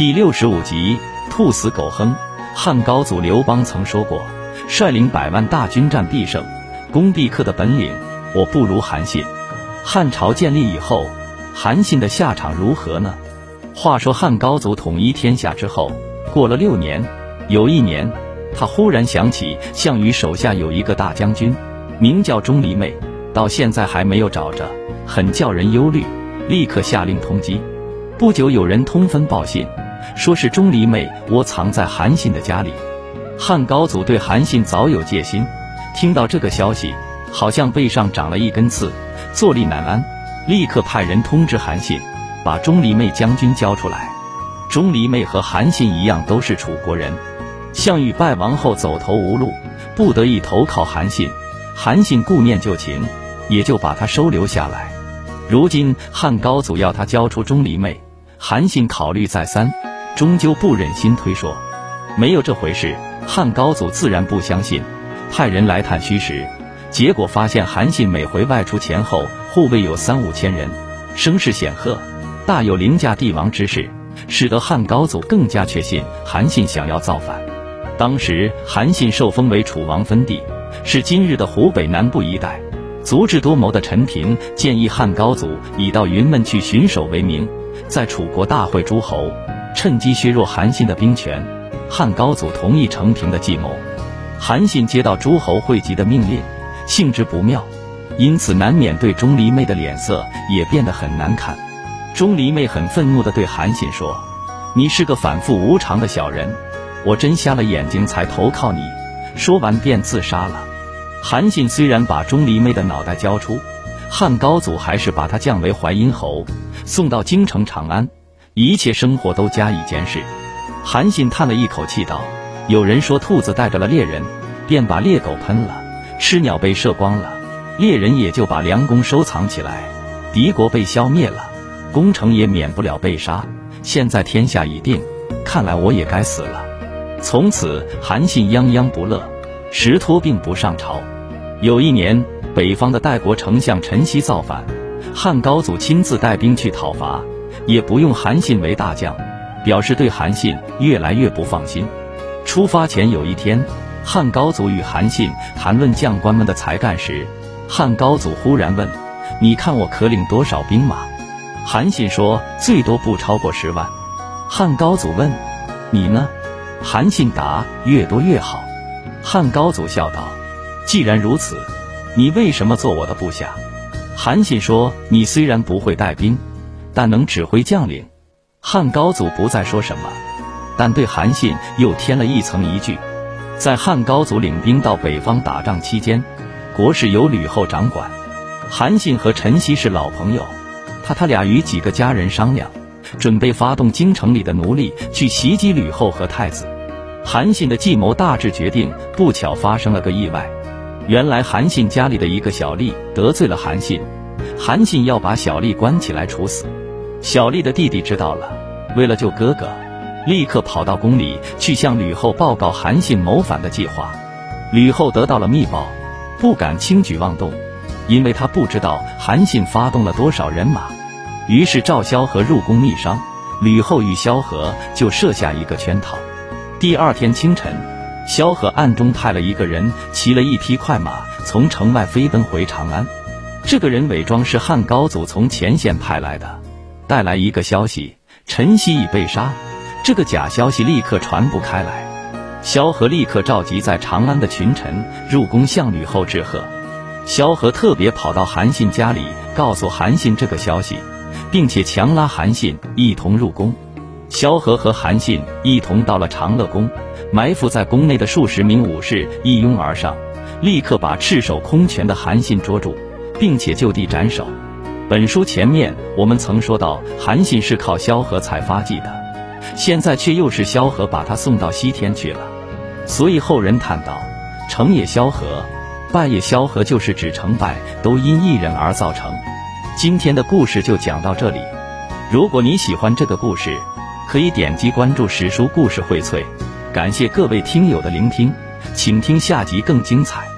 第六十五集，兔死狗烹。汉高祖刘邦曾说过：“率领百万大军战必胜，攻必克的本领，我不如韩信。”汉朝建立以后，韩信的下场如何呢？话说汉高祖统一天下之后，过了六年，有一年，他忽然想起项羽手下有一个大将军，名叫钟离昧，到现在还没有找着，很叫人忧虑，立刻下令通缉。不久，有人通风报信。说是钟离昧窝藏在韩信的家里，汉高祖对韩信早有戒心，听到这个消息，好像背上长了一根刺，坐立难安，立刻派人通知韩信，把钟离昧将军交出来。钟离昧和韩信一样，都是楚国人。项羽败亡后走投无路，不得已投靠韩信。韩信顾念旧情，也就把他收留下来。如今汉高祖要他交出钟离昧，韩信考虑再三。终究不忍心推说，没有这回事。汉高祖自然不相信，派人来探虚实，结果发现韩信每回外出前后护卫有三五千人，声势显赫，大有凌驾帝王之势，使得汉高祖更加确信韩信想要造反。当时韩信受封为楚王分地，是今日的湖北南部一带。足智多谋的陈平建议汉高祖以到云门去巡守为名，在楚国大会诸侯。趁机削弱韩信的兵权，汉高祖同意成平的计谋。韩信接到诸侯汇集的命令，性质不妙，因此难免对钟离昧的脸色也变得很难看。钟离昧很愤怒地对韩信说：“你是个反复无常的小人，我真瞎了眼睛才投靠你。”说完便自杀了。韩信虽然把钟离昧的脑袋交出，汉高祖还是把他降为淮阴侯，送到京城长安。一切生活都加以监视。韩信叹了一口气道：“有人说兔子带着了猎人，便把猎狗喷了，吃鸟被射光了，猎人也就把良弓收藏起来。敌国被消灭了，攻城也免不了被杀。现在天下已定，看来我也该死了。”从此，韩信泱泱不乐，时托病不上朝。有一年，北方的代国丞相陈豨造反，汉高祖亲自带兵去讨伐。也不用韩信为大将，表示对韩信越来越不放心。出发前有一天，汉高祖与韩信谈论将官们的才干时，汉高祖忽然问：“你看我可领多少兵马？”韩信说：“最多不超过十万。”汉高祖问：“你呢？”韩信答：“越多越好。”汉高祖笑道：“既然如此，你为什么做我的部下？”韩信说：“你虽然不会带兵。”但能指挥将领，汉高祖不再说什么，但对韩信又添了一层疑惧。在汉高祖领兵到北方打仗期间，国事由吕后掌管。韩信和陈豨是老朋友，他他俩与几个家人商量，准备发动京城里的奴隶去袭击吕后和太子。韩信的计谋大致决定，不巧发生了个意外。原来韩信家里的一个小吏得罪了韩信，韩信要把小丽关起来处死。小丽的弟弟知道了，为了救哥哥，立刻跑到宫里去向吕后报告韩信谋反的计划。吕后得到了密报，不敢轻举妄动，因为她不知道韩信发动了多少人马。于是赵萧何入宫密商，吕后与萧何就设下一个圈套。第二天清晨，萧何暗中派了一个人骑了一匹快马，从城外飞奔回长安。这个人伪装是汉高祖从前线派来的。带来一个消息，陈豨已被杀。这个假消息立刻传不开来，萧何立刻召集在长安的群臣入宫向吕后致贺。萧何特别跑到韩信家里，告诉韩信这个消息，并且强拉韩信一同入宫。萧何和韩信一同到了长乐宫，埋伏在宫内的数十名武士一拥而上，立刻把赤手空拳的韩信捉住，并且就地斩首。本书前面我们曾说到，韩信是靠萧何才发迹的，现在却又是萧何把他送到西天去了，所以后人叹道：“成也萧何，败也萧何，就是指成败都因一人而造成。”今天的故事就讲到这里。如果你喜欢这个故事，可以点击关注史书故事荟萃。感谢各位听友的聆听，请听下集更精彩。